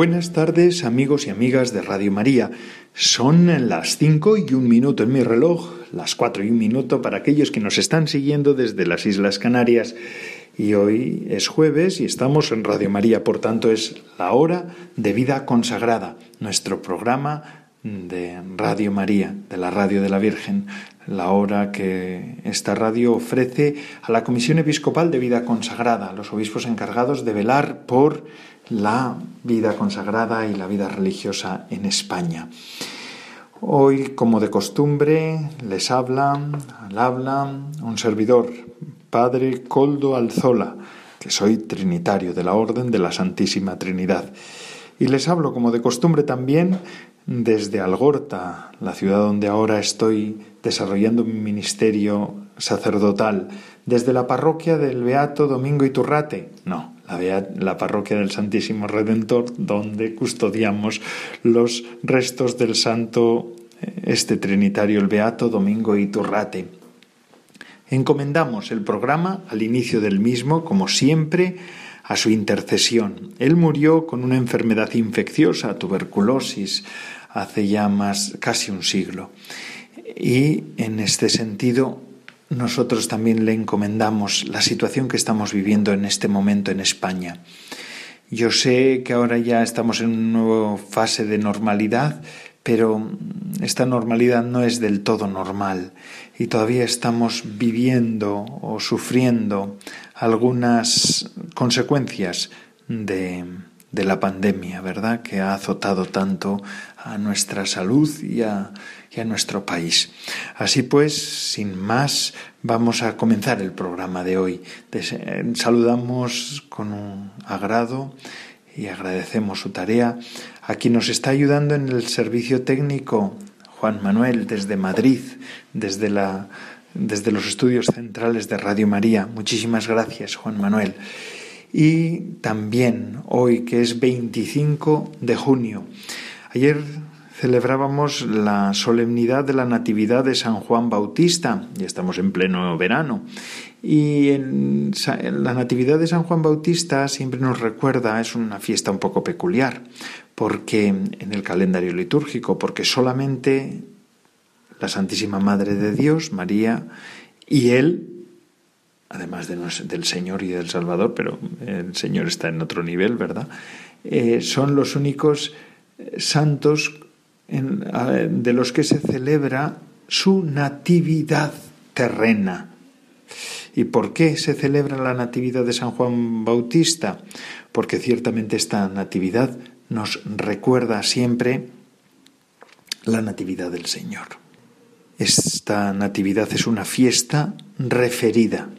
Buenas tardes amigos y amigas de Radio María. Son las cinco y un minuto en mi reloj, las cuatro y un minuto para aquellos que nos están siguiendo desde las Islas Canarias. Y hoy es jueves y estamos en Radio María, por tanto es la hora de vida consagrada, nuestro programa de Radio María, de la Radio de la Virgen, la hora que esta radio ofrece a la Comisión Episcopal de Vida Consagrada, a los obispos encargados de velar por la vida consagrada y la vida religiosa en España. Hoy, como de costumbre, les habla, al habla un servidor, Padre Coldo Alzola, que soy trinitario de la Orden de la Santísima Trinidad. Y les hablo, como de costumbre también, desde Algorta, la ciudad donde ahora estoy desarrollando mi ministerio sacerdotal, desde la parroquia del Beato Domingo Iturrate, no, la, parroquia del Santísimo Redentor, donde custodiamos los restos del santo eh, este trinitario, el Beato Domingo Iturrate. Encomendamos el programa al inicio del mismo, como siempre, a su intercesión. Él murió con una enfermedad infecciosa, tuberculosis, hace ya más casi un siglo. Y en este sentido nosotros también le encomendamos la situación que estamos viviendo en este momento en España. Yo sé que ahora ya estamos en una nueva fase de normalidad, pero esta normalidad no es del todo normal y todavía estamos viviendo o sufriendo algunas consecuencias de, la pandemia, ¿verdad? Que ha azotado tanto a nuestra salud y a, y a nuestro país. Así pues, sin más, vamos a comenzar el programa de hoy. Saludamos con un agrado y agradecemos su tarea a quien nos está ayudando en el servicio técnico, Juan Manuel, desde Madrid, desde la desde los estudios centrales de Radio María. Muchísimas gracias, Juan Manuel. Y también hoy, que es 25 de junio. Ayer celebrábamos la solemnidad de la Natividad de San Juan Bautista, y estamos en pleno verano. Y la Natividad de San Juan Bautista siempre nos recuerda, es una fiesta un poco peculiar, porque en el calendario litúrgico, porque solamente la Santísima Madre de Dios, María, y Él, además del Señor y del Salvador, pero el Señor está en otro nivel, ¿verdad? Eh, son los únicos santos de los que se celebra su natividad terrena. ¿Y por qué se celebra la natividad de San Juan Bautista? Porque ciertamente esta natividad nos recuerda siempre la natividad del Señor. Esta natividad es una fiesta referida,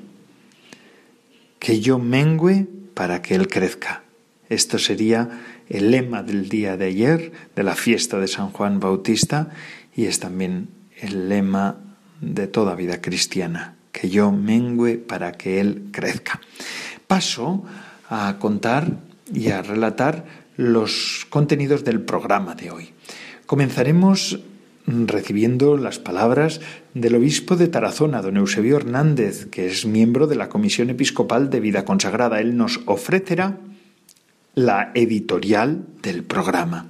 que yo mengüe para que Él crezca. Esto sería el lema del día de ayer, de la fiesta de San Juan Bautista, y es también el lema de toda vida cristiana, que yo mengüe para que Él crezca. Paso a contar y a relatar los contenidos del programa de hoy. Comenzaremos recibiendo las palabras del obispo de Tarazona, don Eusebio Hernández, que es miembro de la Comisión Episcopal de Vida Consagrada. Él nos ofrecerá la editorial del programa.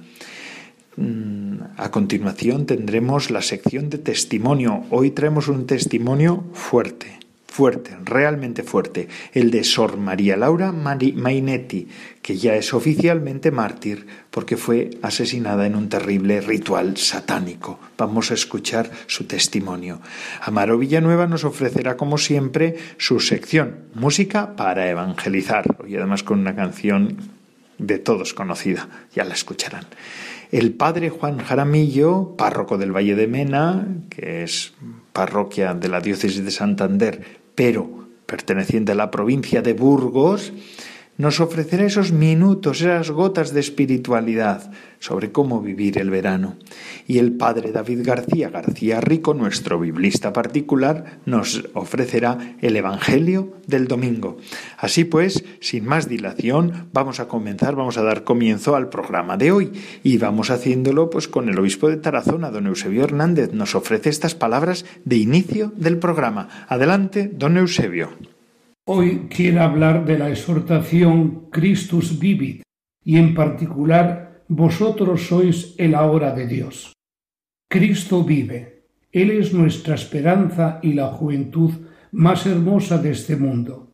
Mm, a continuación tendremos la sección de testimonio. Hoy traemos un testimonio fuerte, fuerte, realmente fuerte, el de Sor María Laura Mainetti, que ya es oficialmente mártir porque fue asesinada en un terrible ritual satánico. Vamos a escuchar su testimonio. Amaro Villanueva nos ofrecerá, como siempre, su sección, música para evangelizar, y además con una canción de todos conocida, ya la escucharán. El padre Juan Jaramillo, párroco del Valle de Mena, que es parroquia de la diócesis de Santander, pero perteneciente a la provincia de Burgos, nos ofrecerá esos minutos, esas gotas de espiritualidad sobre cómo vivir el verano. Y el padre David García García Rico, nuestro biblista particular, nos ofrecerá el Evangelio del domingo. Así pues, sin más dilación, vamos a comenzar, vamos a dar comienzo al programa de hoy y vamos haciéndolo pues con el obispo de Tarazona, don Eusebio Hernández, nos ofrece estas palabras de inicio del programa. Adelante, don Eusebio. Hoy quiero hablar de la exhortación Christus vivit y en particular vosotros sois el ahora de Dios. Cristo vive. Él es nuestra esperanza y la juventud más hermosa de este mundo.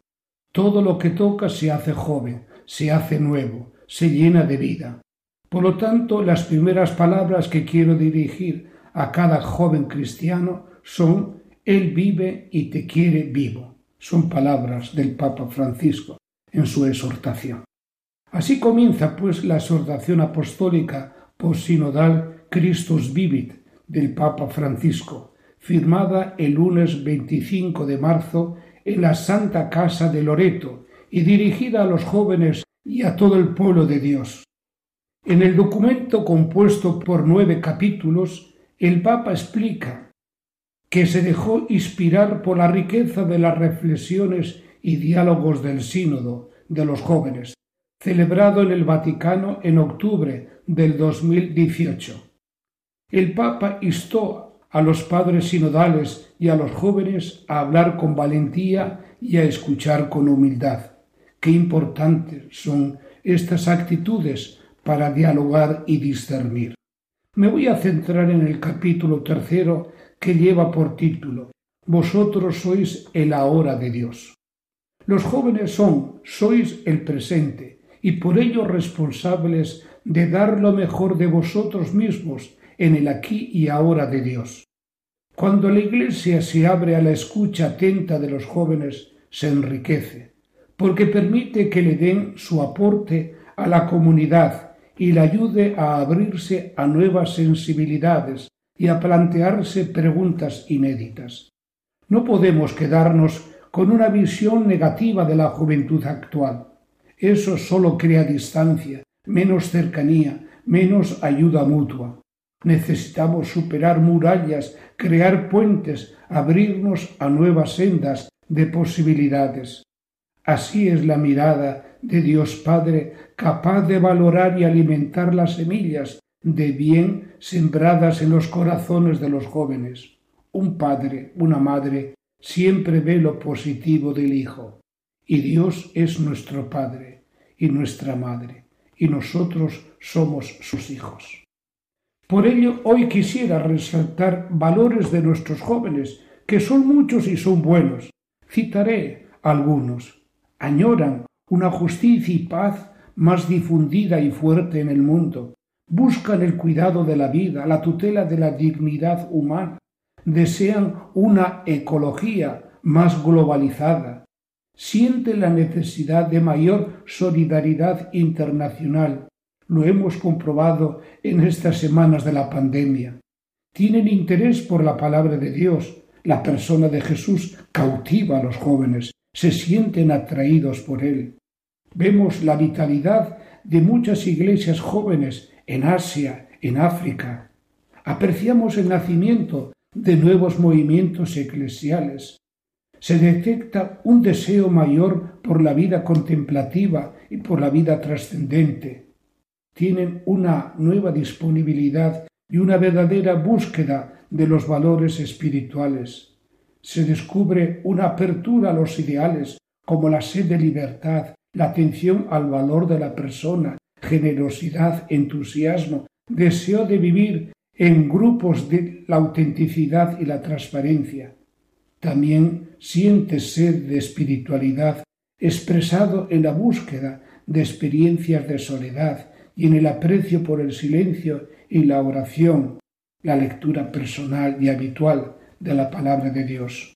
Todo lo que toca se hace joven, se hace nuevo, se llena de vida. Por lo tanto, las primeras palabras que quiero dirigir a cada joven cristiano son Él vive y te quiere vivo. Son palabras del Papa Francisco en su exhortación. Así comienza pues la exhortación apostólica posinodal Christus Vivit del Papa Francisco, firmada el lunes 25 de marzo en la Santa Casa de Loreto y dirigida a los jóvenes y a todo el pueblo de Dios. En el documento compuesto por nueve capítulos, el Papa explica que se dejó inspirar por la riqueza de las reflexiones y diálogos del Sínodo de los jóvenes, celebrado en el Vaticano en octubre del 2018. El Papa instó a los padres sinodales y a los jóvenes a hablar con valentía y a escuchar con humildad. Qué importantes son estas actitudes para dialogar y discernir. Me voy a centrar en el capítulo tercero que lleva por título Vosotros sois el ahora de Dios. Los jóvenes son, sois el presente, y por ello responsables de dar lo mejor de vosotros mismos en el aquí y ahora de Dios. Cuando la Iglesia se abre a la escucha atenta de los jóvenes, se enriquece, porque permite que le den su aporte a la comunidad y le ayude a abrirse a nuevas sensibilidades, y a plantearse preguntas inéditas. No podemos quedarnos con una visión negativa de la juventud actual. Eso solo crea distancia, menos cercanía, menos ayuda mutua. Necesitamos superar murallas, crear puentes, abrirnos a nuevas sendas de posibilidades. Así es la mirada de Dios Padre capaz de valorar y alimentar las semillas de bien sembradas en los corazones de los jóvenes. Un padre, una madre, siempre ve lo positivo del hijo. Y Dios es nuestro Padre y nuestra Madre, y nosotros somos sus hijos. Por ello, hoy quisiera resaltar valores de nuestros jóvenes, que son muchos y son buenos. Citaré algunos. Añoran una justicia y paz más difundida y fuerte en el mundo, buscan el cuidado de la vida, la tutela de la dignidad humana, desean una ecología más globalizada, sienten la necesidad de mayor solidaridad internacional. Lo hemos comprobado en estas semanas de la pandemia. Tienen interés por la palabra de Dios. La persona de Jesús cautiva a los jóvenes, se sienten atraídos por él. Vemos la vitalidad de muchas iglesias jóvenes en Asia, en África. Apreciamos el nacimiento de nuevos movimientos eclesiales. Se detecta un deseo mayor por la vida contemplativa y por la vida trascendente. Tienen una nueva disponibilidad y una verdadera búsqueda de los valores espirituales. Se descubre una apertura a los ideales como la sed de libertad, la atención al valor de la persona, generosidad, entusiasmo, deseo de vivir en grupos de la autenticidad y la transparencia. También siente sed de espiritualidad expresado en la búsqueda de experiencias de soledad y en el aprecio por el silencio y la oración, la lectura personal y habitual de la palabra de Dios.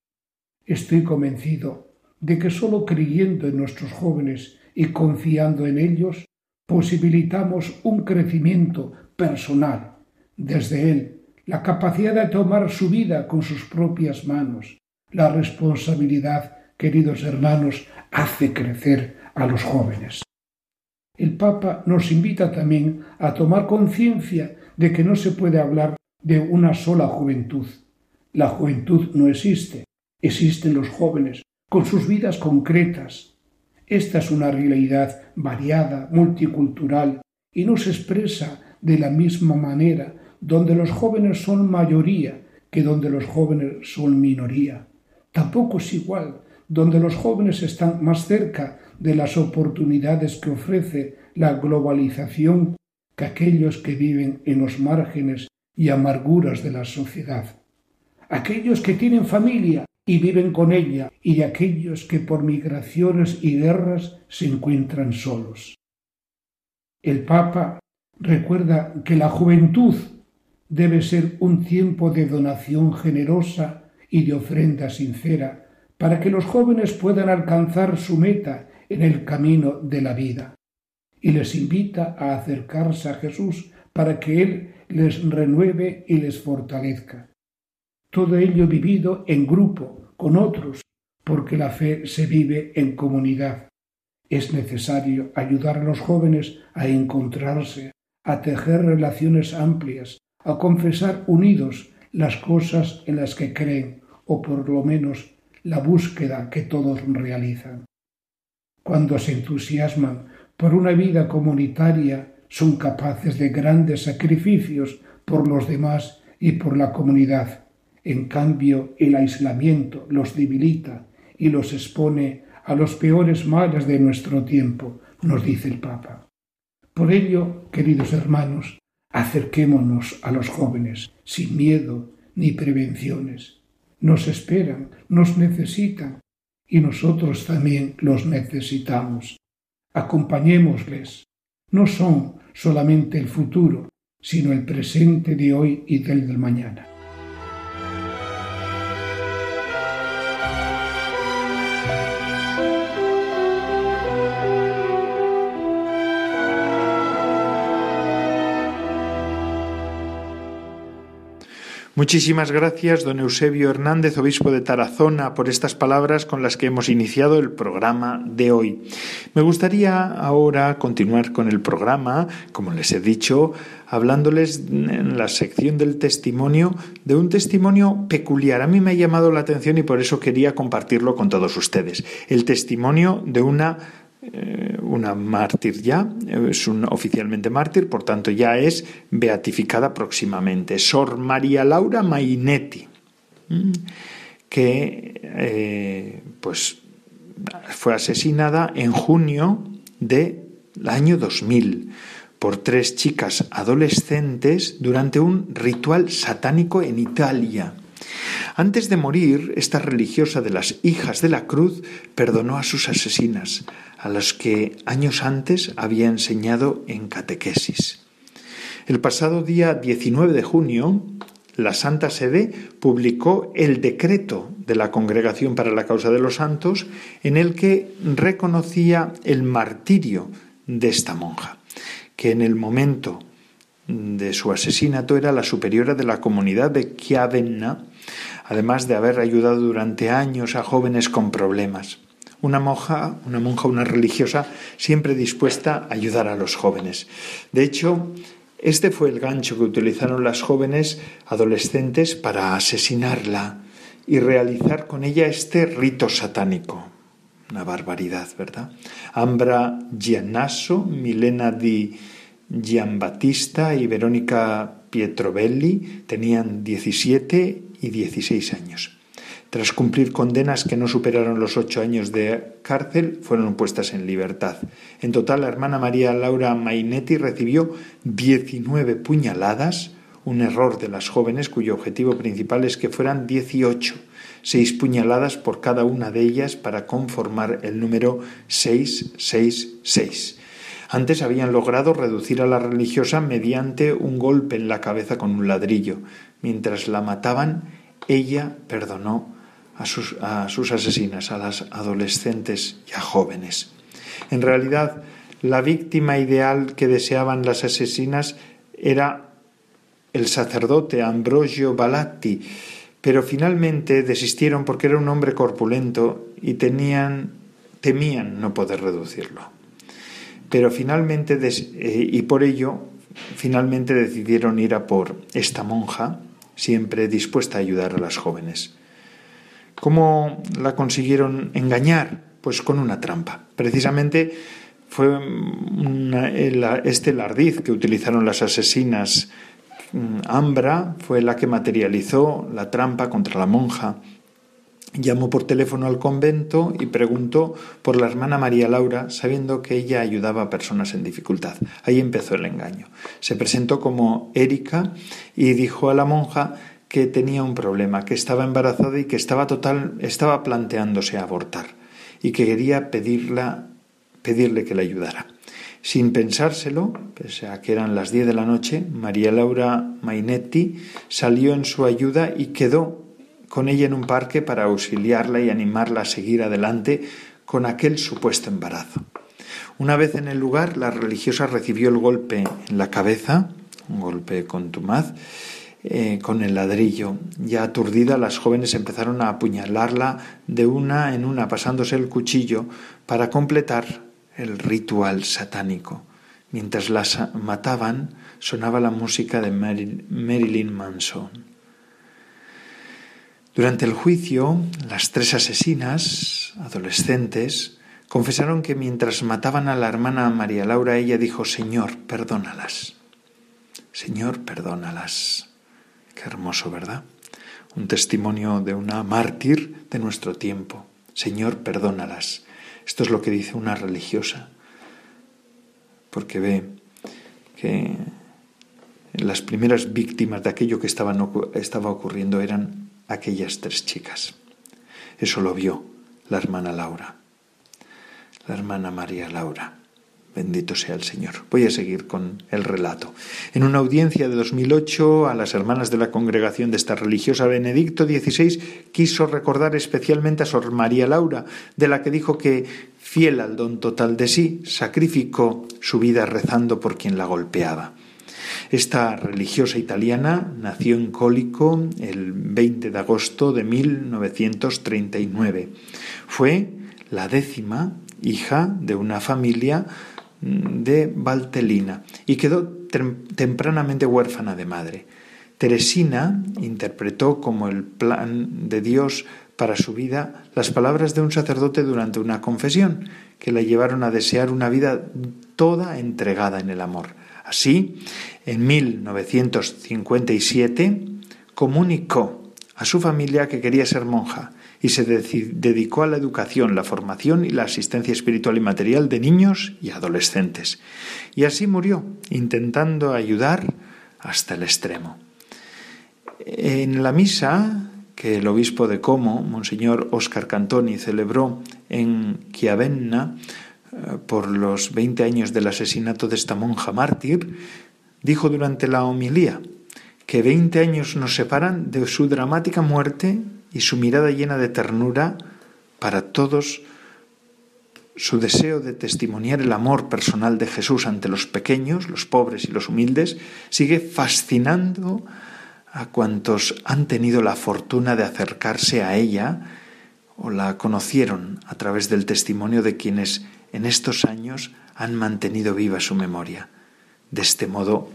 Estoy convencido de que sólo creyendo en nuestros jóvenes y confiando en ellos posibilitamos un crecimiento personal desde él, la capacidad de tomar su vida con sus propias manos, la responsabilidad queridos hermanos, hace crecer a los jóvenes. El Papa nos invita también a tomar conciencia de que no se puede hablar de una sola juventud. La juventud no existe, existen los jóvenes, con sus vidas concretas. Esta es una realidad variada, multicultural, y no se expresa de la misma manera donde los jóvenes son mayoría que donde los jóvenes son minoría. Tampoco es igual donde los jóvenes están más cerca de las oportunidades que ofrece la globalización que aquellos que viven en los márgenes y amarguras de la sociedad. Aquellos que tienen familia y viven con ella y aquellos que por migraciones y guerras se encuentran solos. El Papa recuerda que la juventud debe ser un tiempo de donación generosa y de ofrenda sincera para que los jóvenes puedan alcanzar su meta en el camino de la vida. Y les invita a acercarse a Jesús para que Él les renueve y les fortalezca. Todo ello vivido en grupo, con otros, porque la fe se vive en comunidad. Es necesario ayudar a los jóvenes a encontrarse, a tejer relaciones amplias, a confesar unidos las cosas en las que creen, o por lo menos la búsqueda que todos realizan. Cuando se entusiasman por una vida comunitaria, son capaces de grandes sacrificios por los demás y por la comunidad. En cambio, el aislamiento los debilita y los expone a los peores males de nuestro tiempo, nos dice el Papa. Por ello, queridos hermanos, acerquémonos a los jóvenes sin miedo ni prevenciones nos esperan, nos necesitan y nosotros también los necesitamos. Acompañémosles. No son solamente el futuro, sino el presente de hoy y del mañana. Muchísimas gracias, don Eusebio Hernández, obispo de Tarazona, por estas palabras con las que hemos iniciado el programa de hoy. Me gustaría ahora continuar con el programa, como les he dicho, hablándoles en la sección del testimonio de un testimonio peculiar. A mí me ha llamado la atención y por eso quería compartirlo con todos ustedes. El testimonio de una eh, una mártir ya, es un, oficialmente mártir, por tanto ya es beatificada próximamente. Sor María Laura Mainetti, que eh, pues fue asesinada en junio del año 2000 por tres chicas adolescentes durante un ritual satánico en Italia. Antes de morir, esta religiosa de las hijas de la cruz perdonó a sus asesinas, a las que años antes había enseñado en catequesis. El pasado día 19 de junio, la Santa Sede publicó el decreto de la Congregación para la Causa de los Santos en el que reconocía el martirio de esta monja, que en el momento de su asesinato era la superiora de la comunidad de Chiavenna, además de haber ayudado durante años a jóvenes con problemas. Una monja, una monja, una religiosa, siempre dispuesta a ayudar a los jóvenes. De hecho, este fue el gancho que utilizaron las jóvenes adolescentes para asesinarla y realizar con ella este rito satánico. Una barbaridad, ¿verdad? Ambra Giannasso, Milena di Giambattista y Verónica Pietrovelli tenían 17 y 16 años. Tras cumplir condenas que no superaron los ocho años de cárcel, fueron puestas en libertad. En total, la hermana María Laura Mainetti recibió 19 puñaladas, un error de las jóvenes cuyo objetivo principal es que fueran 18, seis puñaladas por cada una de ellas para conformar el número 666. Antes habían logrado reducir a la religiosa mediante un golpe en la cabeza con un ladrillo. Mientras la mataban, ella perdonó a sus, asesinas, a las adolescentes y a jóvenes. En realidad, la víctima ideal que deseaban las asesinas era el sacerdote Ambrogio Balatti, pero finalmente desistieron porque era un hombre corpulento y tenían, temían no poder reducirlo. Pero finalmente, eh, y por ello, finalmente decidieron ir a por esta monja, siempre dispuesta a ayudar a las jóvenes. ¿Cómo la consiguieron engañar? Pues con una trampa. Precisamente fue este lardiz que utilizaron las asesinas mm, Ambra, fue la que materializó la trampa contra la monja. Llamó por teléfono al convento y preguntó por la hermana María Laura, sabiendo que ella ayudaba a personas en dificultad. Ahí empezó el engaño. Se presentó como Erika y dijo a la monja que tenía un problema, que estaba embarazada y que estaba total, estaba planteándose abortar y que quería pedirla, pedirle que le ayudara. Sin pensárselo, pese a que eran las diez de la noche, María Laura Mainetti salió en su ayuda y quedó con ella en un parque para auxiliarla y animarla a seguir adelante con aquel supuesto embarazo. Una vez en el lugar, la religiosa recibió el golpe en la cabeza, un golpe contumaz, eh, con el ladrillo. Ya aturdida, las jóvenes empezaron a apuñalarla de una en una, pasándose el cuchillo para completar el ritual satánico. Mientras las mataban, sonaba la música de Marilyn Manson. Durante el juicio, las tres asesinas, adolescentes, confesaron que mientras mataban a la hermana María Laura, ella dijo, Señor, perdónalas. Señor, perdónalas. Qué hermoso, ¿verdad? Un testimonio de una mártir de nuestro tiempo. Señor, perdónalas. Esto es lo que dice una religiosa, porque ve que las primeras víctimas de aquello que estaba, ocurriendo eran aquellas tres chicas. Eso lo vio la hermana Laura, la hermana María Laura. Bendito sea el Señor. Voy a seguir con el relato. En una audiencia de 2008 a las hermanas de la congregación de esta religiosa, Benedicto XVI quiso recordar especialmente a Sor María Laura, de la que dijo que, fiel al don total de sí, sacrificó su vida rezando por quien la golpeaba. Esta religiosa italiana nació en Cólico el 20 de agosto de 1939. Fue la décima hija de una familia de Valtelina y quedó tempranamente huérfana de madre. Teresina interpretó como el plan de Dios para su vida las palabras de un sacerdote durante una confesión, que la llevaron a desear una vida toda entregada en el amor. Así, en 1957 comunicó a su familia que quería ser monja y se dedicó a la educación, la formación y la asistencia espiritual y material de niños y adolescentes. Y así murió, intentando ayudar hasta el extremo. En la misa que el obispo de Como, Monseñor Óscar Cantoni, celebró en Chiavenna por los 20 años del asesinato de esta monja mártir, dijo durante la homilía que 20 años nos separan de su dramática muerte y su mirada llena de ternura para todos, su deseo de testimoniar el amor personal de Jesús ante los pequeños, los pobres y los humildes, sigue fascinando a cuantos han tenido la fortuna de acercarse a ella o la conocieron a través del testimonio de quienes en estos años han mantenido viva su memoria. De este modo,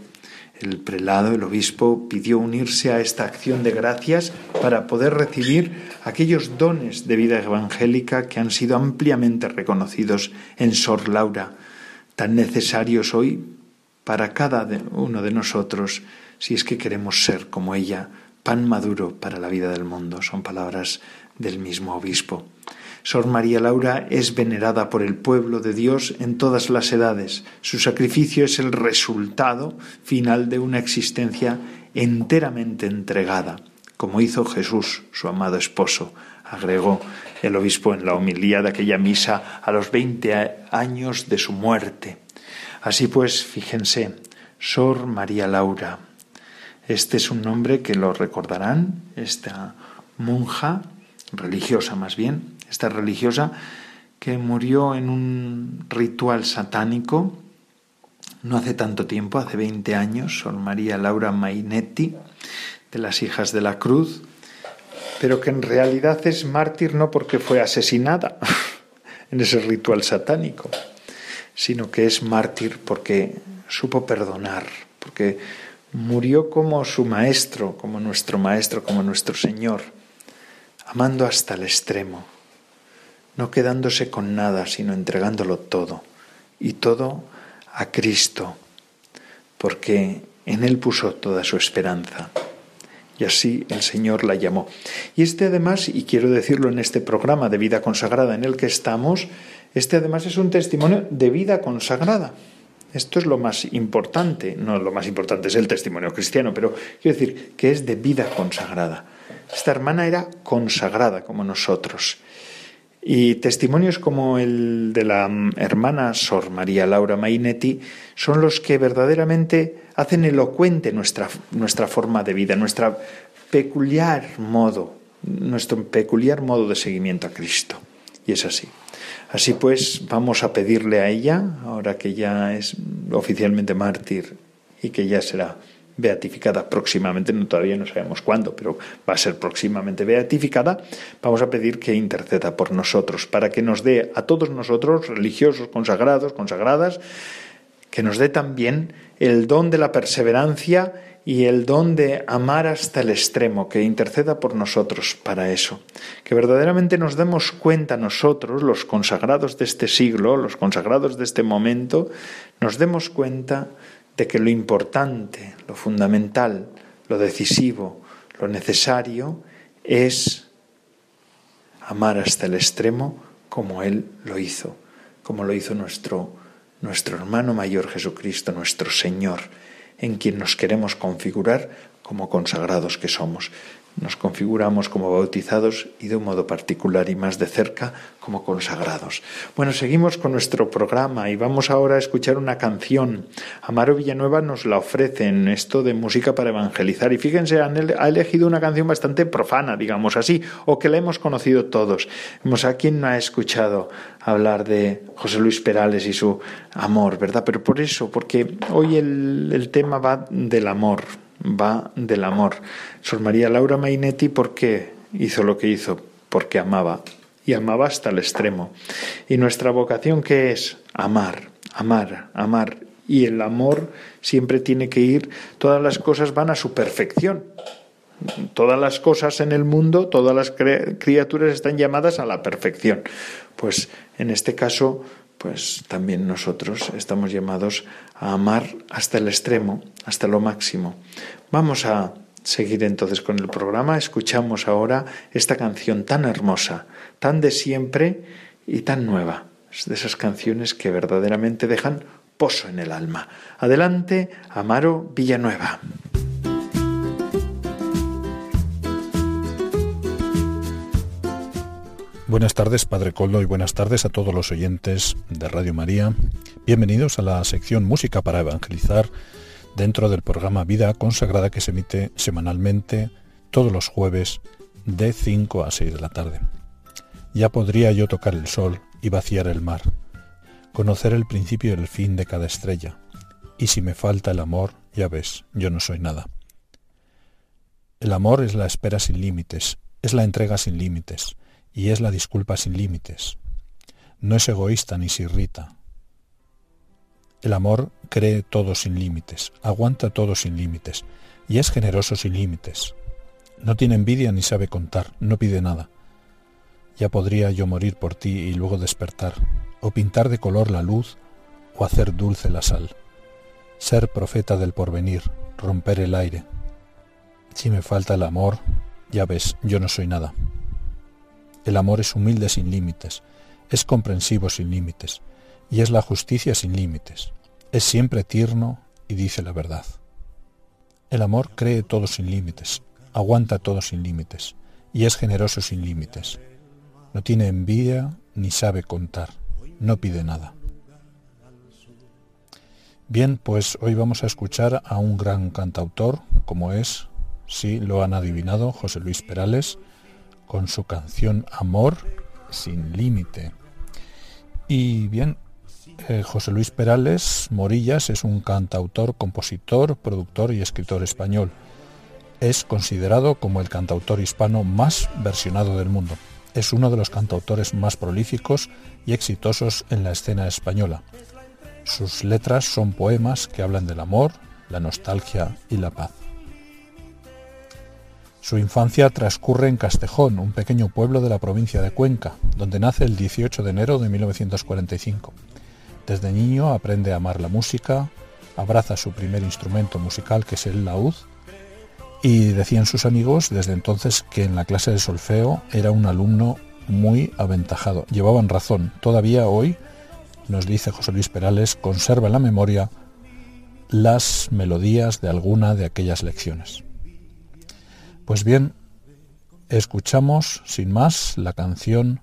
el prelado, el obispo, pidió unirse a esta acción de gracias para poder recibir aquellos dones de vida evangélica que han sido ampliamente reconocidos en Sor Laura, tan necesarios hoy para cada uno de nosotros si es que queremos ser como ella, pan maduro para la vida del mundo. Son palabras del mismo obispo. Sor María Laura es venerada por el pueblo de Dios en todas las edades. Su sacrificio es el resultado final de una existencia enteramente entregada, como hizo Jesús, su amado esposo, agregó el obispo en la homilía de aquella misa a los veinte años de su muerte. Así pues, fíjense, Sor María Laura. Este es un nombre que lo recordarán, esta monja, religiosa más bien, esta religiosa que murió en un ritual satánico no hace tanto tiempo, hace 20 años, Sor María Laura Mainetti, de las Hijas de la Cruz, pero que en realidad es mártir no porque fue asesinada en ese ritual satánico, sino que es mártir porque supo perdonar, porque murió como su maestro, como nuestro maestro, como nuestro Señor, amando hasta el extremo, no quedándose con nada, sino entregándolo todo, y todo a Cristo, porque en Él puso toda su esperanza. Y así el Señor la llamó. Y este además, y quiero decirlo en este programa de vida consagrada en el que estamos, este además es un testimonio de vida consagrada. Esto es lo más importante, no lo más importante es el testimonio cristiano, pero quiero decir que es de vida consagrada. Esta hermana era consagrada como nosotros. Y testimonios como el de la hermana Sor María Laura Mainetti son los que verdaderamente hacen elocuente nuestra, nuestra forma de vida, nuestra peculiar modo, nuestro peculiar modo de seguimiento a Cristo. Y es así. Así pues, vamos a pedirle a ella, ahora que ya es oficialmente mártir y que ya será beatificada próximamente, no, todavía no sabemos cuándo, pero va a ser próximamente beatificada, vamos a pedir que interceda por nosotros, para que nos dé a todos nosotros, religiosos, consagrados, consagradas, que nos dé también el don de la perseverancia y el don de amar hasta el extremo, que interceda por nosotros para eso. Que verdaderamente nos demos cuenta nosotros, los consagrados de este siglo, los consagrados de este momento, nos demos cuenta de que lo importante, lo fundamental, lo decisivo, lo necesario es amar hasta el extremo como Él lo hizo, como lo hizo nuestro, nuestro hermano mayor Jesucristo, nuestro Señor, en quien nos queremos configurar como consagrados que somos nos configuramos como bautizados y de un modo particular y más de cerca como consagrados. Bueno, seguimos con nuestro programa y vamos ahora a escuchar una canción. Amaro Villanueva nos la ofrece en esto de música para evangelizar y fíjense, ha elegido una canción bastante profana, digamos así, o que la hemos conocido todos. ¿A quién no ha escuchado hablar de José Luis Perales y su amor, verdad? Pero por eso, porque hoy el tema va del amor va del amor. Sor María Laura Mainetti, ¿por qué hizo lo que hizo? Porque amaba, y amaba hasta el extremo. ¿Y nuestra vocación qué es? Amar, amar, amar. Y el amor siempre tiene que ir, todas las cosas van a su perfección. Todas las cosas en el mundo, todas las criaturas están llamadas a la perfección. Pues en este caso, pues también nosotros estamos llamados a amar hasta el extremo, hasta lo máximo. Vamos a seguir entonces con el programa. Escuchamos ahora esta canción tan hermosa, tan de siempre y tan nueva. Es de esas canciones que verdaderamente dejan pozo en el alma. Adelante, Amaro Villanueva. Buenas tardes, Padre Coldo, y buenas tardes a todos los oyentes de Radio María. Bienvenidos a la sección Música para Evangelizar dentro del programa Vida Consagrada que se emite semanalmente todos los jueves de 5 a 6 de la tarde. Ya podría yo tocar el sol y vaciar el mar, conocer el principio y el fin de cada estrella, y si me falta el amor, ya ves, yo no soy nada. El amor es la espera sin límites, es la entrega sin límites, y es la disculpa sin límites. No es egoísta ni se irrita. El amor cree todo sin límites, aguanta todo sin límites, y es generoso sin límites. No tiene envidia ni sabe contar, no pide nada. Ya podría yo morir por ti y luego despertar, o pintar de color la luz, o hacer dulce la sal. Ser profeta del porvenir, romper el aire. Si me falta el amor, ya ves, yo no soy nada. El amor es humilde sin límites, es comprensivo sin límites, y es la justicia sin límites. Es siempre tierno y dice la verdad. El amor cree todo sin límites, aguanta todo sin límites, y es generoso sin límites. No tiene envidia ni sabe contar, no pide nada. Bien, pues hoy vamos a escuchar a un gran cantautor, como es, sí, lo han adivinado, José Luis Perales, con su canción Amor sin límite. Y bien, eh, José Luis Perales Morillas es un cantautor, compositor, productor y escritor español. es considerado como el cantautor hispano más versionado del mundo. Es uno de los cantautores más prolíficos y exitosos en la escena española. Sus letras son poemas que hablan del amor, la nostalgia y la paz. Su infancia transcurre en Castejón, un pequeño pueblo de la provincia de Cuenca, donde nace el 18 de enero de 1945. Desde niño aprende a amar la música, abraza su primer instrumento musical que es el laúd y decían sus amigos desde entonces que en la clase de solfeo era un alumno muy aventajado. Llevaban razón. Todavía hoy, nos dice José Luis Perales, conserva en la memoria las melodías de alguna de aquellas lecciones. Pues bien, escuchamos sin más la canción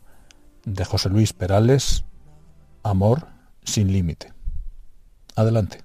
de José Luis Perales, Amor sin límite. Adelante.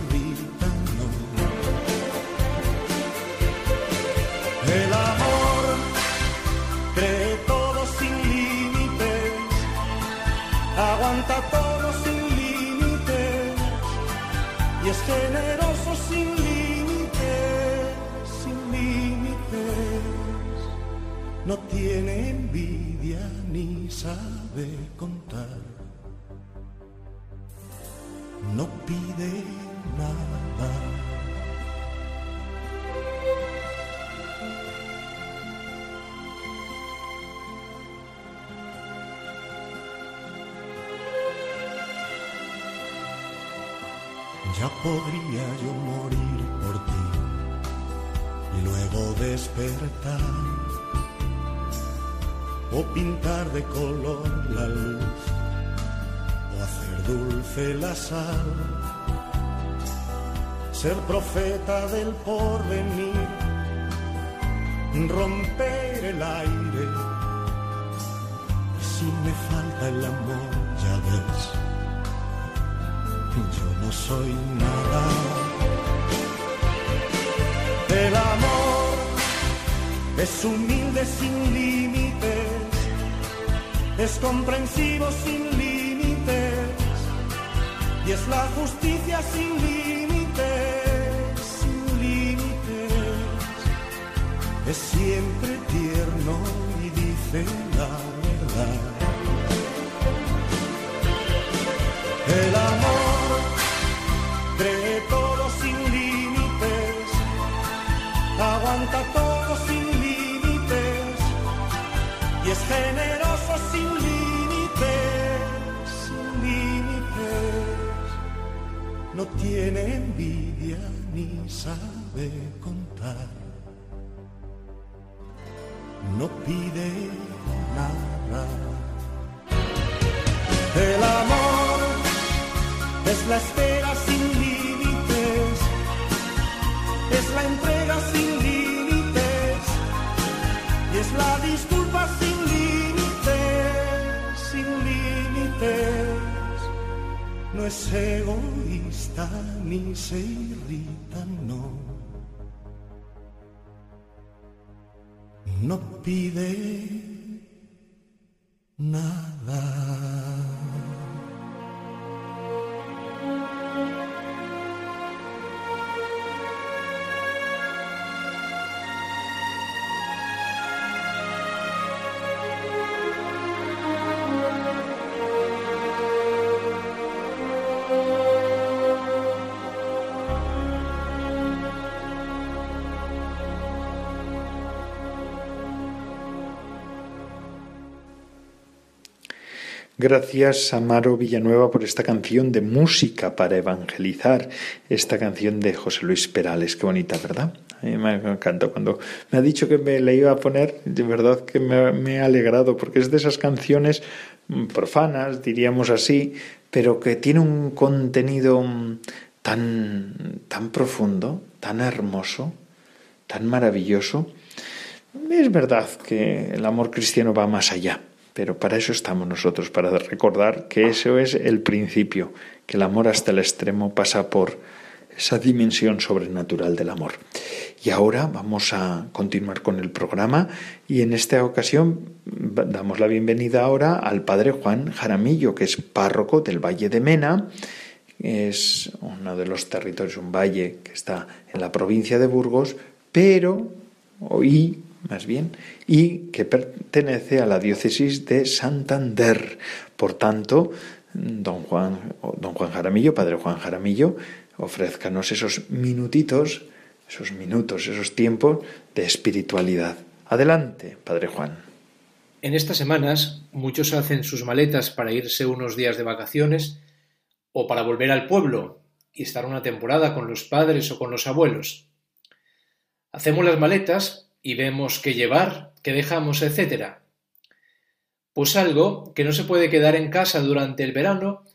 No tiene envidia ni sabe contar. No pide nada. Ya podría yo morir por ti y luego despertar o pintar de color la luz o hacer dulce la sal, ser profeta del porvenir, romper el aire. Y si me falta el amor, ya ves yo no soy nada. El amor es humilde sin límites, es comprensivo sin límites y es la justicia sin límites, sin límites. Es siempre tierno y dice la verdad. El amor todo sin límites y es generoso sin límites, sin límites. No tiene envidia ni sabe contar. No pide nada. El amor es la espera No es egoísta ni se irrita, no. no pide nada. Gracias, Amaro Villanueva, por esta canción de música para evangelizar, esta canción de José Luis Perales. Qué bonita, ¿verdad? A mí me encanta. Cuando me ha dicho que me la iba a poner, de verdad que me, me ha alegrado, porque es de esas canciones profanas, diríamos así, pero que tiene un contenido tan, tan profundo, tan hermoso, tan maravilloso. Es verdad que el amor cristiano va más allá pero para eso estamos nosotros, para recordar que eso es el principio, que el amor hasta el extremo pasa por esa dimensión sobrenatural del amor. Y ahora vamos a continuar con el programa y en esta ocasión damos la bienvenida ahora al padre Juan Jaramillo, que es párroco del Valle de Mena. Es uno de los territorios, un valle que está en la provincia de Burgos, pero hoy más bien, y que pertenece a la diócesis de Santander. Por tanto, don Juan, don Juan Jaramillo, padre Juan Jaramillo, ofrézcanos esos minutitos, esos minutos, esos tiempos de espiritualidad. Adelante, padre Juan. En estas semanas muchos hacen sus maletas para irse unos días de vacaciones o para volver al pueblo y estar una temporada con los padres o con los abuelos. Hacemos las maletas y vemos qué llevar, qué dejamos, etc. Pues algo que no se puede quedar en casa durante el verano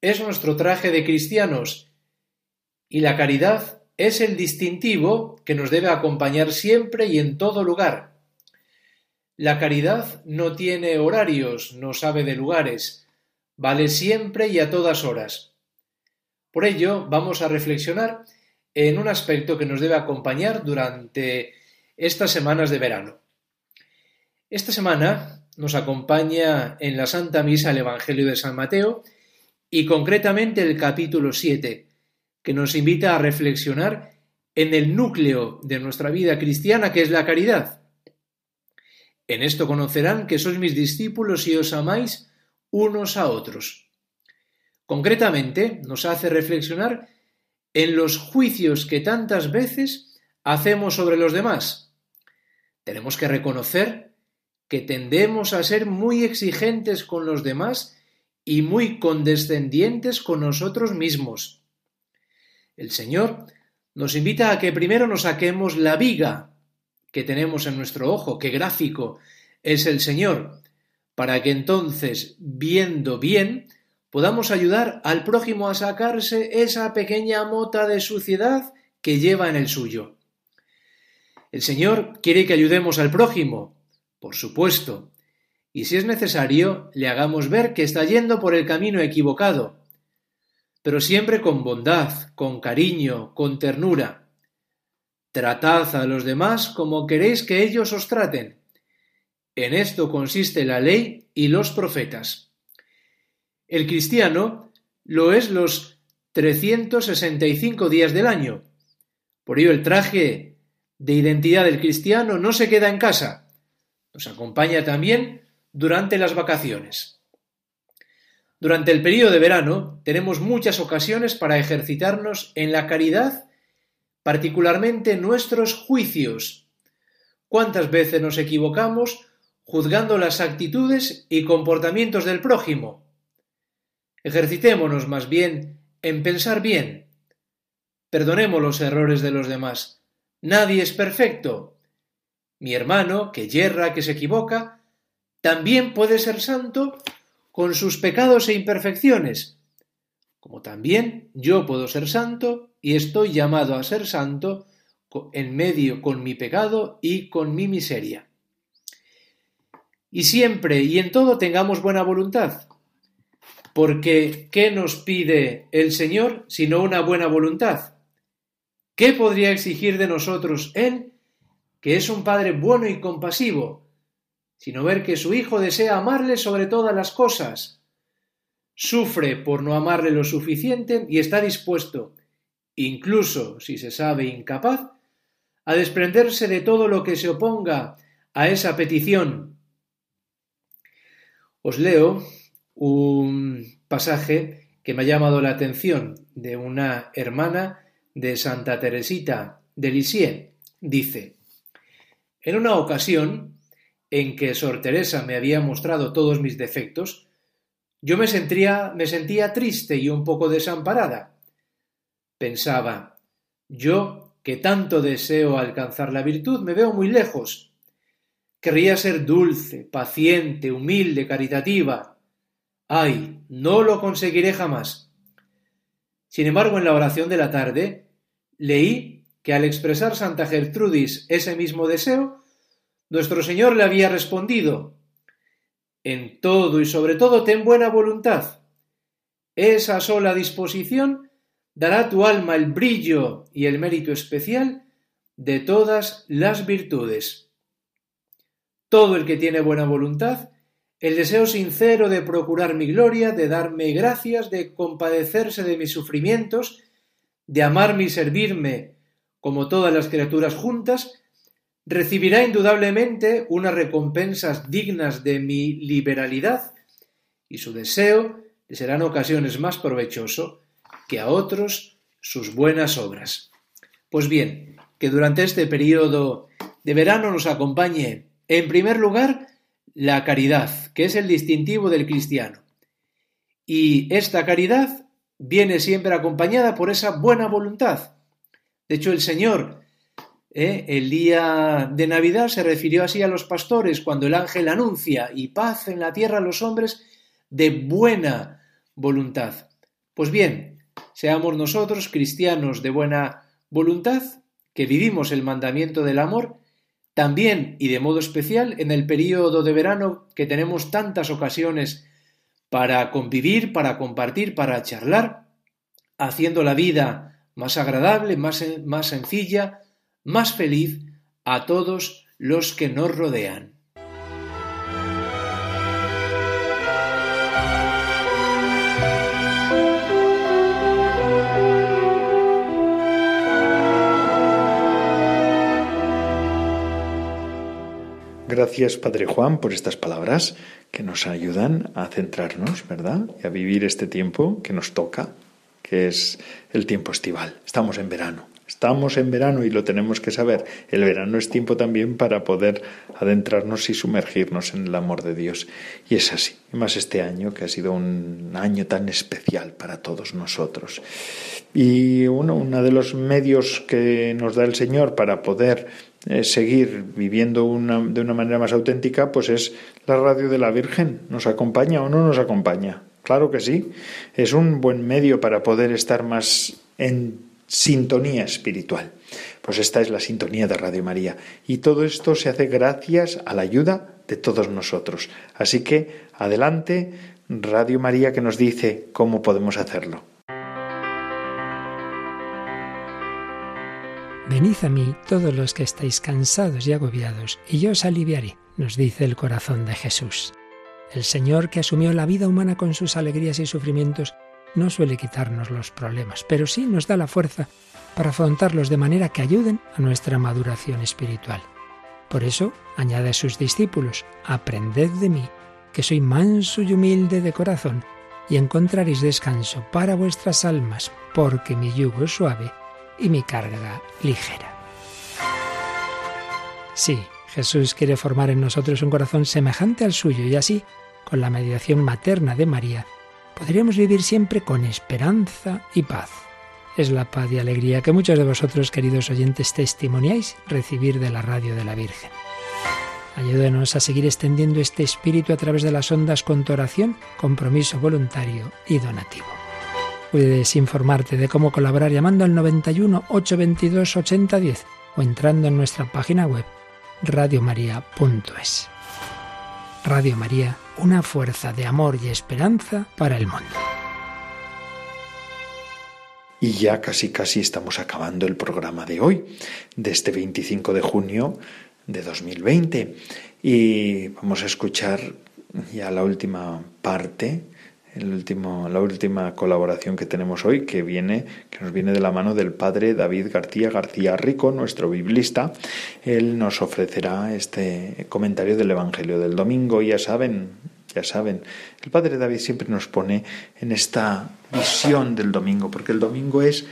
es nuestro traje de cristianos y la caridad es el distintivo que nos debe acompañar siempre y en todo lugar. La caridad no tiene horarios, no sabe de lugares, vale siempre y a todas horas. Por ello, vamos a reflexionar en un aspecto que nos debe acompañar durante estas semanas de verano. Esta semana nos acompaña en la Santa Misa el Evangelio de San Mateo y concretamente el capítulo 7, que nos invita a reflexionar en el núcleo de nuestra vida cristiana, que es la caridad. En esto conocerán que sois mis discípulos y os amáis unos a otros. Concretamente, nos hace reflexionar en los juicios que tantas veces hacemos sobre los demás. Tenemos que reconocer que tendemos a ser muy exigentes con los demás y muy condescendientes con nosotros mismos. El Señor nos invita a que primero nos saquemos la viga que tenemos en nuestro ojo, que gráfico es el Señor, para que entonces, viendo bien, podamos ayudar al prójimo a sacarse esa pequeña mota de suciedad que lleva en el suyo. El Señor quiere que ayudemos al prójimo, por supuesto, y si es necesario, le hagamos ver que está yendo por el camino equivocado, pero siempre con bondad, con cariño, con ternura. Tratad a los demás como queréis que ellos os traten. En esto consiste la ley y los profetas. El cristiano lo es los 365 días del año. Por ello el traje de identidad del cristiano no se queda en casa, nos acompaña también durante las vacaciones. Durante el periodo de verano tenemos muchas ocasiones para ejercitarnos en la caridad, particularmente nuestros juicios. ¿Cuántas veces nos equivocamos juzgando las actitudes y comportamientos del prójimo? Ejercitémonos más bien en pensar bien. Perdonemos los errores de los demás Nadie es perfecto. Mi hermano, que yerra, que se equivoca, también puede ser santo con sus pecados e imperfecciones, como también yo puedo ser santo y estoy llamado a ser santo en medio con mi pecado y con mi miseria. Y siempre y en todo tengamos buena voluntad, porque ¿qué nos pide el Señor sino una buena voluntad? ¿Qué podría exigir de nosotros Él que es un Padre bueno y compasivo, sino ver que su Hijo desea amarle sobre todas las cosas. Sufre por no amarle lo suficiente y está dispuesto, incluso si se sabe incapaz, a desprenderse de todo lo que se oponga a esa petición. Os leo un pasaje que me ha llamado la atención de una hermana de Santa Teresita de Lisieux. Dice, en una ocasión en que Sor Teresa me había mostrado todos mis defectos, yo me sentía, me sentía triste y un poco desamparada. Pensaba, yo, que tanto deseo alcanzar la virtud, me veo muy lejos. Querría ser dulce, paciente, humilde, caritativa. Ay, no lo conseguiré jamás. Sin embargo, en la oración de la tarde, leí que al expresar Santa Gertrudis ese mismo deseo, nuestro Señor le había respondido En todo y sobre todo ten buena voluntad. Esa sola disposición dará a tu alma el brillo y el mérito especial de todas las virtudes. Todo el que tiene buena voluntad, el deseo sincero de procurar mi gloria, de darme gracias, de compadecerse de mis sufrimientos, de amarme y servirme como todas las criaturas juntas, recibirá indudablemente unas recompensas dignas de mi liberalidad y su deseo le será en ocasiones más provechoso que a otros sus buenas obras. Pues bien, que durante este periodo de verano nos acompañe, en primer lugar, la caridad, que es el distintivo del cristiano. Y esta caridad viene siempre acompañada por esa buena voluntad. De hecho, el Señor, eh, el día de Navidad, se refirió así a los pastores cuando el ángel anuncia y paz en la tierra a los hombres de buena voluntad. Pues bien, seamos nosotros cristianos de buena voluntad, que vivimos el mandamiento del amor, también y de modo especial en el período de verano que tenemos tantas ocasiones para convivir, para compartir, para charlar, haciendo la vida más agradable, más, más sencilla, más feliz a todos los que nos rodean. Gracias, Padre Juan, por estas palabras que nos ayudan a centrarnos, ¿verdad? Y a vivir este tiempo que nos toca, que es el tiempo estival. Estamos en verano. Estamos en verano y lo tenemos que saber. El verano es tiempo también para poder adentrarnos y sumergirnos en el amor de Dios. Y es así. Y más este año, que ha sido un año tan especial para todos nosotros. Y bueno, uno de los medios que nos da el Señor para poder eh, seguir viviendo de una manera más auténtica, pues es la radio de la Virgen. ¿Nos acompaña o no nos acompaña? Claro que sí. Es un buen medio para poder estar más en sintonía espiritual. Pues esta es la sintonía de Radio María. Y todo esto se hace gracias a la ayuda de todos nosotros. Así que adelante, Radio María que nos dice cómo podemos hacerlo. Venid a mí todos los que estáis cansados y agobiados, y yo os aliviaré, nos dice el corazón de Jesús. El Señor que asumió la vida humana con sus alegrías y sufrimientos no suele quitarnos los problemas, pero sí nos da la fuerza para afrontarlos de manera que ayuden a nuestra maduración espiritual. Por eso añade a sus discípulos, aprended de mí, que soy manso y humilde de corazón, y encontraréis descanso para vuestras almas, porque mi yugo es suave y mi carga ligera. Sí, Jesús quiere formar en nosotros un corazón semejante al suyo y así, con la mediación materna de María, podríamos vivir siempre con esperanza y paz. Es la paz y alegría que muchos de vosotros, queridos oyentes, testimoniáis recibir de la radio de la Virgen. Ayúdenos a seguir extendiendo este espíritu a través de las ondas con tu oración, compromiso voluntario y donativo. Puedes informarte de cómo colaborar llamando al 91 822 8010 o entrando en nuestra página web radiomaria.es. Radio María, una fuerza de amor y esperanza para el mundo. Y ya casi casi estamos acabando el programa de hoy, de este 25 de junio de 2020. Y vamos a escuchar ya la última parte el último, la última colaboración que tenemos hoy, que viene, que nos viene de la mano del padre David García García Rico, nuestro biblista. Él nos ofrecerá este comentario del Evangelio del domingo. Ya saben, ya saben, el padre David siempre nos pone en esta visión del domingo, porque el domingo es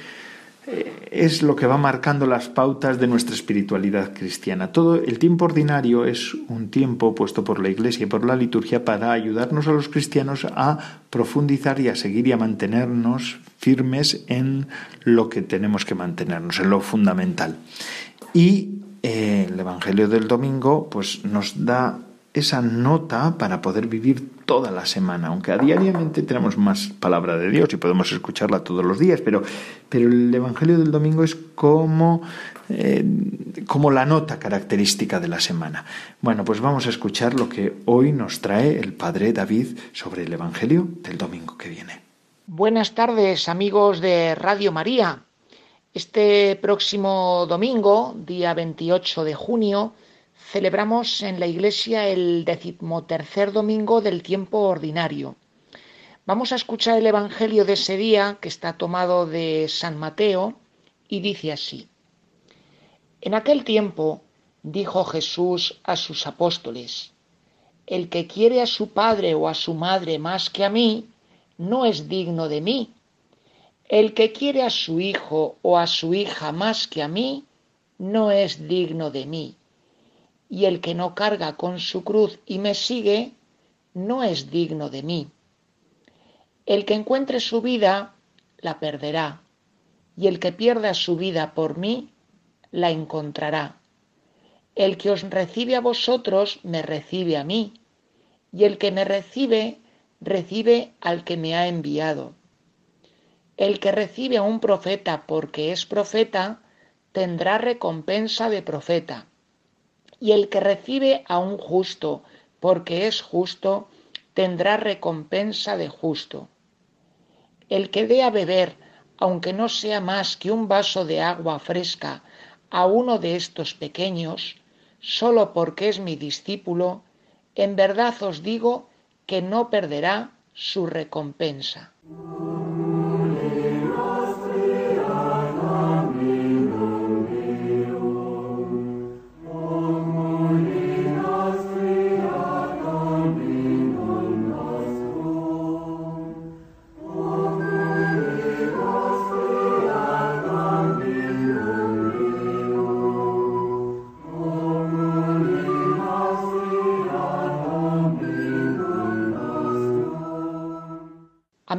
es lo que va marcando las pautas de nuestra espiritualidad cristiana. Todo el tiempo ordinario es un tiempo puesto por la Iglesia y por la liturgia para ayudarnos a los cristianos a profundizar y a seguir y a mantenernos firmes en lo que tenemos que mantenernos, en lo fundamental. Y eh, el Evangelio del domingo pues nos da esa nota para poder vivir toda la semana, aunque a diariamente tenemos más palabra de Dios y podemos escucharla todos los días, pero, pero el Evangelio del domingo es como, eh, como la nota característica de la semana. Bueno, pues vamos a escuchar lo que hoy nos trae el Padre David sobre el Evangelio del domingo que viene. Buenas tardes amigos de Radio María. Este próximo domingo, día 28 de junio, celebramos en la iglesia el decimotercer domingo del tiempo ordinario. Vamos a escuchar el Evangelio de ese día que está tomado de San Mateo y dice así. En aquel tiempo dijo Jesús a sus apóstoles, El que quiere a su padre o a su madre más que a mí, no es digno de mí. El que quiere a su hijo o a su hija más que a mí, no es digno de mí y el que no carga con su cruz y me sigue, no es digno de mí. El que encuentre su vida, la perderá, y el que pierda su vida por mí, la encontrará. El que os recibe a vosotros, me recibe a mí, y el que me recibe, recibe al que me ha enviado. El que recibe a un profeta porque es profeta, tendrá recompensa de profeta y el que recibe a un justo porque es justo, tendrá recompensa de justo. El que dé a beber, aunque no sea más que un vaso de agua fresca, a uno de estos pequeños, solo porque es mi discípulo, en verdad os digo que no perderá su recompensa.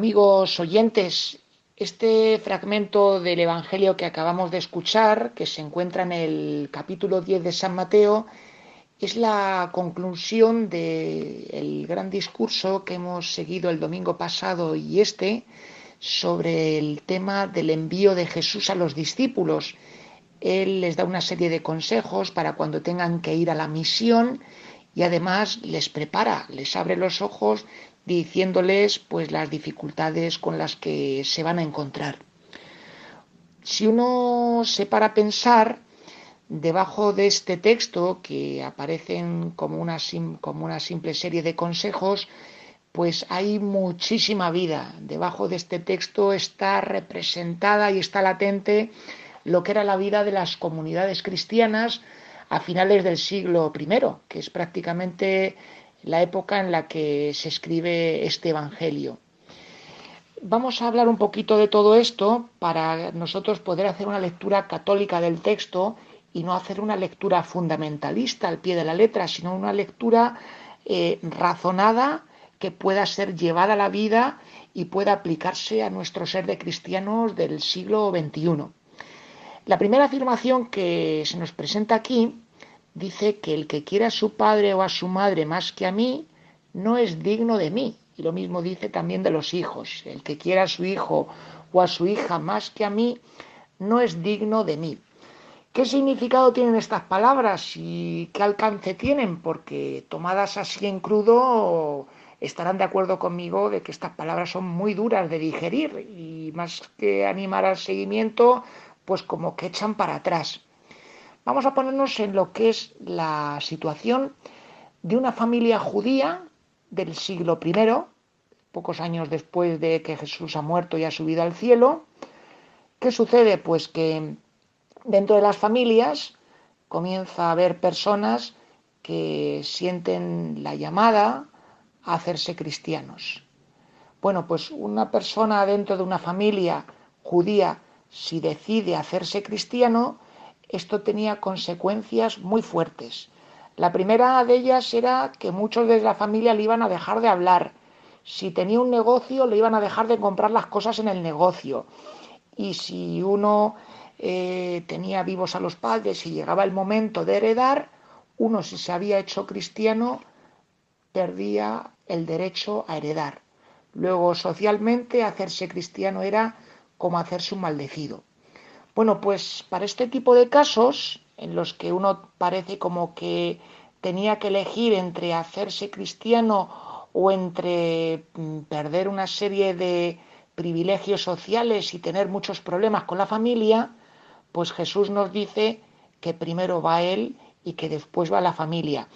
Amigos oyentes, este fragmento del Evangelio que acabamos de escuchar, que se encuentra en el capítulo 10 de San Mateo, es la conclusión del gran discurso que hemos seguido el domingo pasado y este sobre el tema del envío de Jesús a los discípulos. Él les da una serie de consejos para cuando tengan que ir a la misión y además les prepara, les abre los ojos diciéndoles pues las dificultades con las que se van a encontrar. Si uno se para a pensar, debajo de este texto, que aparecen como una, como una simple serie de consejos, pues hay muchísima vida. Debajo de este texto está representada y está latente lo que era la vida de las comunidades cristianas a finales del siglo I, que es prácticamente la época en la que se escribe este Evangelio. Vamos a hablar un poquito de todo esto para nosotros poder hacer una lectura católica del texto y no hacer una lectura fundamentalista al pie de la letra, sino una lectura eh, razonada que pueda ser llevada a la vida y pueda aplicarse a nuestro ser de cristianos del siglo XXI. La primera afirmación que se nos presenta aquí dice que el que quiera a su padre o a su madre más que a mí, no es digno de mí. Y lo mismo dice también de los hijos. El que quiera a su hijo o a su hija más que a mí, no es digno de mí. ¿Qué significado tienen estas palabras y qué alcance tienen? Porque tomadas así en crudo, estarán de acuerdo conmigo de que estas palabras son muy duras de digerir y más que animar al seguimiento, pues como que echan para atrás. Vamos a ponernos en lo que es la situación de una familia judía del siglo I, pocos años después de que Jesús ha muerto y ha subido al cielo. ¿Qué sucede? Pues que dentro de las familias comienza a haber personas que sienten la llamada a hacerse cristianos. Bueno, pues una persona dentro de una familia judía, si decide hacerse cristiano, esto tenía consecuencias muy fuertes. La primera de ellas era que muchos de la familia le iban a dejar de hablar. Si tenía un negocio, le iban a dejar de comprar las cosas en el negocio. Y si uno eh, tenía vivos a los padres y llegaba el momento de heredar, uno si se había hecho cristiano perdía el derecho a heredar. Luego, socialmente, hacerse cristiano era como hacerse un maldecido. Bueno, pues para este tipo de casos, en los que uno parece como que tenía que elegir entre hacerse cristiano o entre mm, perder una serie de privilegios sociales y tener muchos problemas con la familia, pues Jesús nos dice que primero va Él y que después va la familia.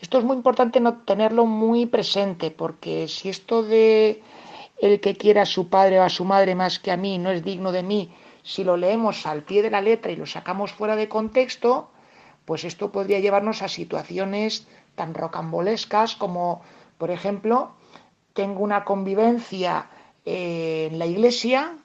Esto es muy importante no tenerlo muy presente, porque si esto de el que quiera a su padre o a su madre más que a mí no es digno de mí, si lo leemos al pie de la letra y lo sacamos fuera de contexto, pues esto podría llevarnos a situaciones tan rocambolescas como, por ejemplo, tengo una convivencia eh, en la iglesia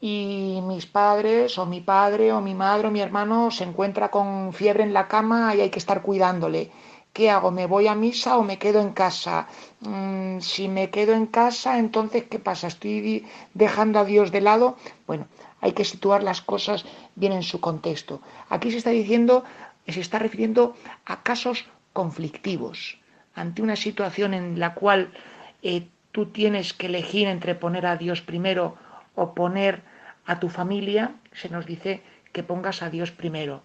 y mis padres o mi padre o mi madre o mi hermano se encuentra con fiebre en la cama y hay que estar cuidándole. ¿Qué hago? ¿Me voy a misa o me quedo en casa? Mm, si me quedo en casa, entonces, ¿qué pasa? ¿Estoy dejando a Dios de lado? Bueno, hay que situar las cosas bien en su contexto. Aquí se está diciendo, se está refiriendo a casos conflictivos, ante una situación en la cual eh, tú tienes que elegir entre poner a Dios primero o poner a tu familia, se nos dice que pongas a Dios primero.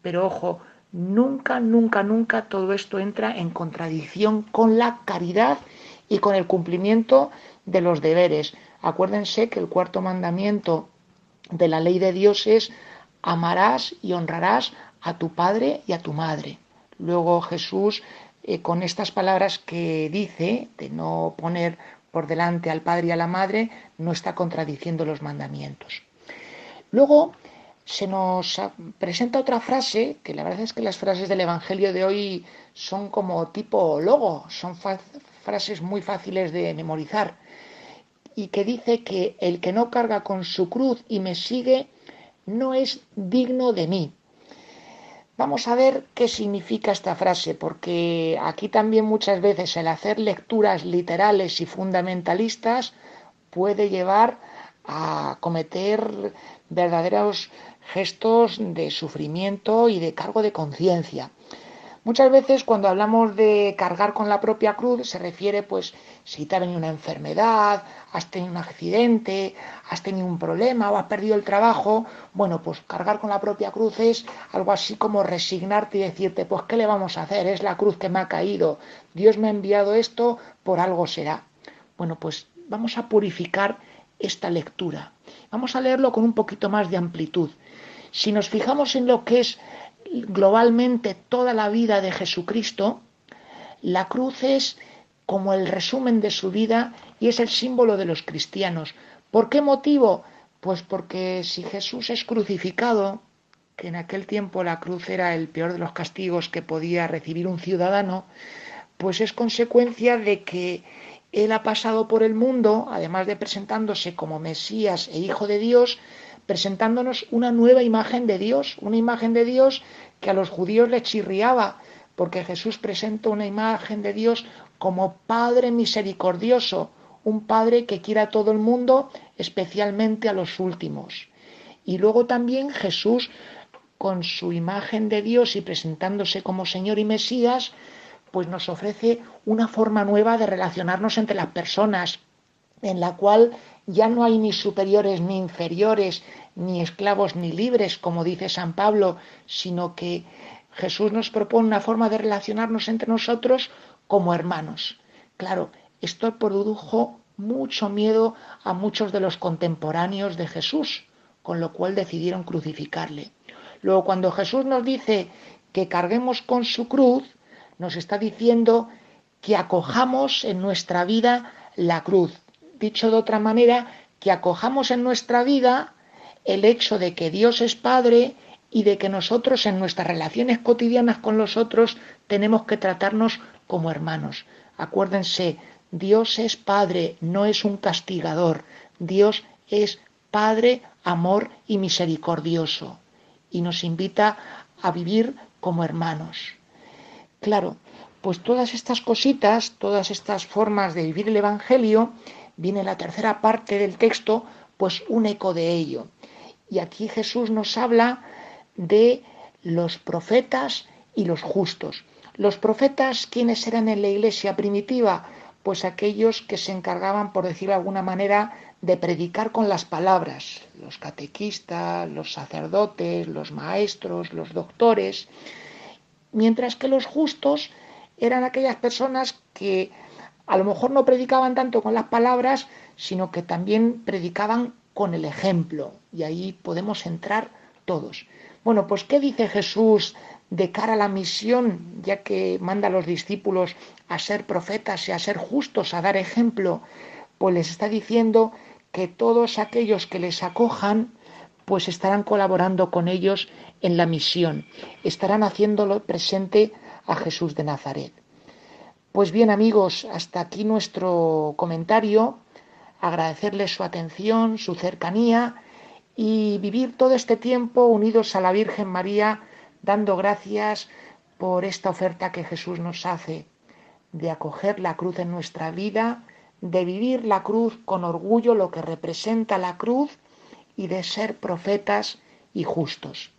Pero ojo, nunca, nunca, nunca todo esto entra en contradicción con la caridad y con el cumplimiento de los deberes. Acuérdense que el cuarto mandamiento de la ley de Dios es amarás y honrarás a tu padre y a tu madre. Luego Jesús, eh, con estas palabras que dice, de no poner por delante al padre y a la madre, no está contradiciendo los mandamientos. Luego se nos presenta otra frase, que la verdad es que las frases del Evangelio de hoy son como tipo logo, son frases muy fáciles de memorizar y que dice que el que no carga con su cruz y me sigue no es digno de mí. Vamos a ver qué significa esta frase, porque aquí también muchas veces el hacer lecturas literales y fundamentalistas puede llevar a cometer verdaderos gestos de sufrimiento y de cargo de conciencia. Muchas veces cuando hablamos de cargar con la propia cruz se refiere pues si te ha venido una enfermedad, has tenido un accidente, has tenido un problema o has perdido el trabajo, bueno, pues cargar con la propia cruz es algo así como resignarte y decirte, pues ¿qué le vamos a hacer? Es la cruz que me ha caído, Dios me ha enviado esto, por algo será. Bueno, pues vamos a purificar esta lectura. Vamos a leerlo con un poquito más de amplitud. Si nos fijamos en lo que es globalmente toda la vida de Jesucristo, la cruz es como el resumen de su vida y es el símbolo de los cristianos. ¿Por qué motivo? Pues porque si Jesús es crucificado, que en aquel tiempo la cruz era el peor de los castigos que podía recibir un ciudadano, pues es consecuencia de que Él ha pasado por el mundo, además de presentándose como Mesías e Hijo de Dios, presentándonos una nueva imagen de Dios, una imagen de Dios que a los judíos les chirriaba, porque Jesús presenta una imagen de Dios como Padre misericordioso, un Padre que quiere a todo el mundo, especialmente a los últimos. Y luego también Jesús, con su imagen de Dios y presentándose como Señor y Mesías, pues nos ofrece una forma nueva de relacionarnos entre las personas, en la cual ya no hay ni superiores ni inferiores, ni esclavos ni libres, como dice San Pablo, sino que Jesús nos propone una forma de relacionarnos entre nosotros como hermanos. Claro, Esto produjo mucho miedo a muchos de los contemporáneos de Jesús, con lo cual decidieron crucificarle. Luego, cuando Jesús nos dice que carguemos con su cruz, nos está diciendo que acojamos en nuestra vida la cruz. Dicho de otra manera, que acojamos en nuestra vida el hecho de que Dios es Padre y de que nosotros en nuestras relaciones cotidianas con los otros tenemos que tratarnos como hermanos. Acuérdense, Dios es Padre, no es un castigador. Dios es Padre, amor y misericordioso. Y nos invita a vivir como hermanos. Claro, pues todas estas cositas, todas estas formas de vivir el Evangelio, viene la tercera parte del texto, pues un eco de ello. Y aquí Jesús nos habla de los profetas y los justos. Los profetas, ¿quiénes eran en la iglesia primitiva? Pues aquellos que se encargaban, por decirlo de alguna manera, de predicar con las palabras, los catequistas, los sacerdotes, los maestros, los doctores, mientras que los justos eran aquellas personas que a lo mejor no predicaban tanto con las palabras, sino que también predicaban con el ejemplo, y ahí podemos entrar todos. Bueno, pues ¿qué dice Jesús de cara a la misión, ya que manda a los discípulos a ser profetas y a ser justos, a dar ejemplo? Pues les está diciendo que todos aquellos que les acojan, pues estarán colaborando con ellos en la misión, estarán haciéndolo presente a Jesús de Nazaret. Pues bien amigos, hasta aquí nuestro comentario agradecerles su atención, su cercanía y vivir todo este tiempo unidos a la Virgen María, dando gracias por esta oferta que Jesús nos hace, de acoger la cruz en nuestra vida, de vivir la cruz con orgullo, lo que representa la cruz, y de ser profetas y justos.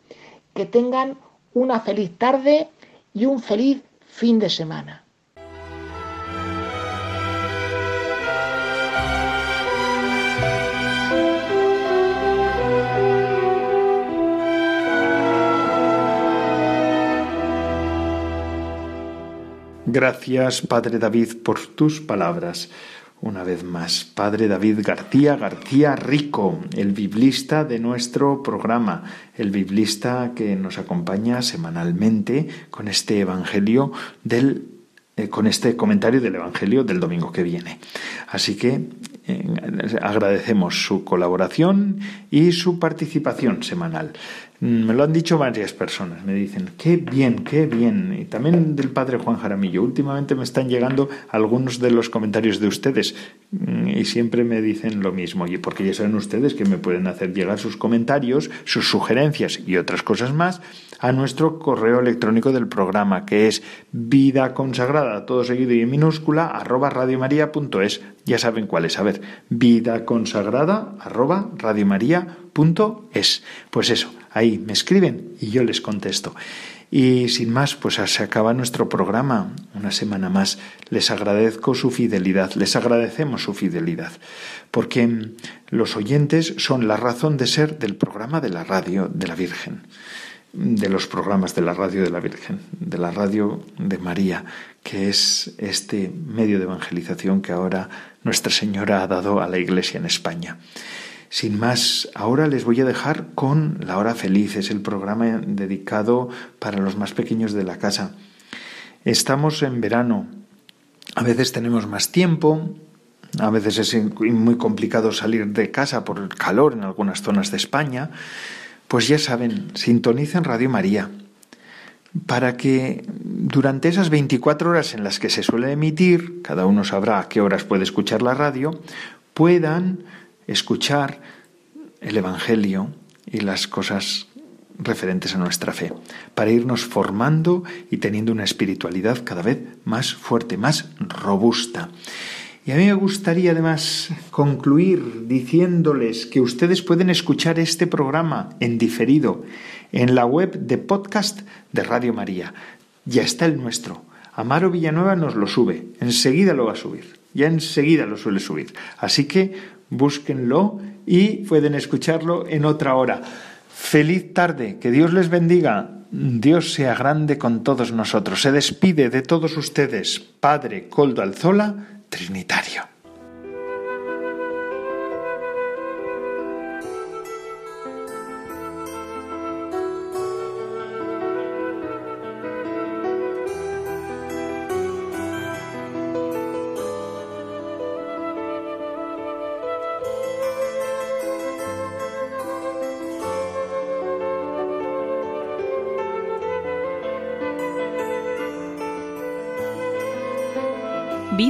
Que tengan una feliz tarde y un feliz fin de semana. Gracias, Padre David, por tus palabras. Una vez más, Padre David García García Rico, el biblista de nuestro programa, el biblista que nos acompaña semanalmente con este Evangelio del eh, con este comentario del Evangelio del domingo que viene. Así que eh, agradecemos su colaboración y su participación semanal. Mm, me lo han dicho varias personas, me dicen, qué bien, qué bien. Y también del padre Juan Jaramillo. Últimamente me están llegando algunos de los comentarios de ustedes mm, y siempre me dicen lo mismo. Y porque ya saben ustedes que me pueden hacer llegar sus comentarios, sus sugerencias y otras cosas más a nuestro correo electrónico del programa, que es vida consagrada, todo seguido y en minúscula, arroba radiomaria.es. Ya saben cuál es. A ver, vida consagrada, arroba radiomaria.es. Pues eso Ahí me escriben y yo les contesto. Y sin más, pues se acaba nuestro programa. Una semana más. Les agradezco su fidelidad, les agradecemos su fidelidad, porque los oyentes son la razón de ser del programa de la radio de la Virgen, de los programas de la radio de la Virgen, de la radio de María, que es este medio de evangelización que ahora Nuestra Señora ha dado a la Iglesia en España. Sin más, ahora les voy a dejar con La Hora Feliz, es el programa dedicado para los más pequeños de la casa. Estamos en verano, a veces tenemos más tiempo, a veces es muy complicado salir de casa por el calor en algunas zonas de España, pues ya saben, sintonicen Radio María. Para que durante esas 24 horas en las que se suele emitir, cada uno sabrá a qué horas puede escuchar la radio, puedan escuchar el Evangelio y las cosas referentes a nuestra fe, para irnos formando y teniendo una espiritualidad cada vez más fuerte, más robusta. Y a mí me gustaría además concluir diciéndoles que ustedes pueden escuchar este programa en diferido en la web de podcast de Radio María. Ya está el nuestro. Amaro Villanueva nos lo sube, enseguida lo va a subir, ya enseguida lo suele subir. Así que búsquenlo y pueden escucharlo en otra hora. Feliz tarde, que Dios les bendiga. Dios sea grande con todos nosotros. Se despide de todos ustedes, Padre Coldo Alzola, trinitario.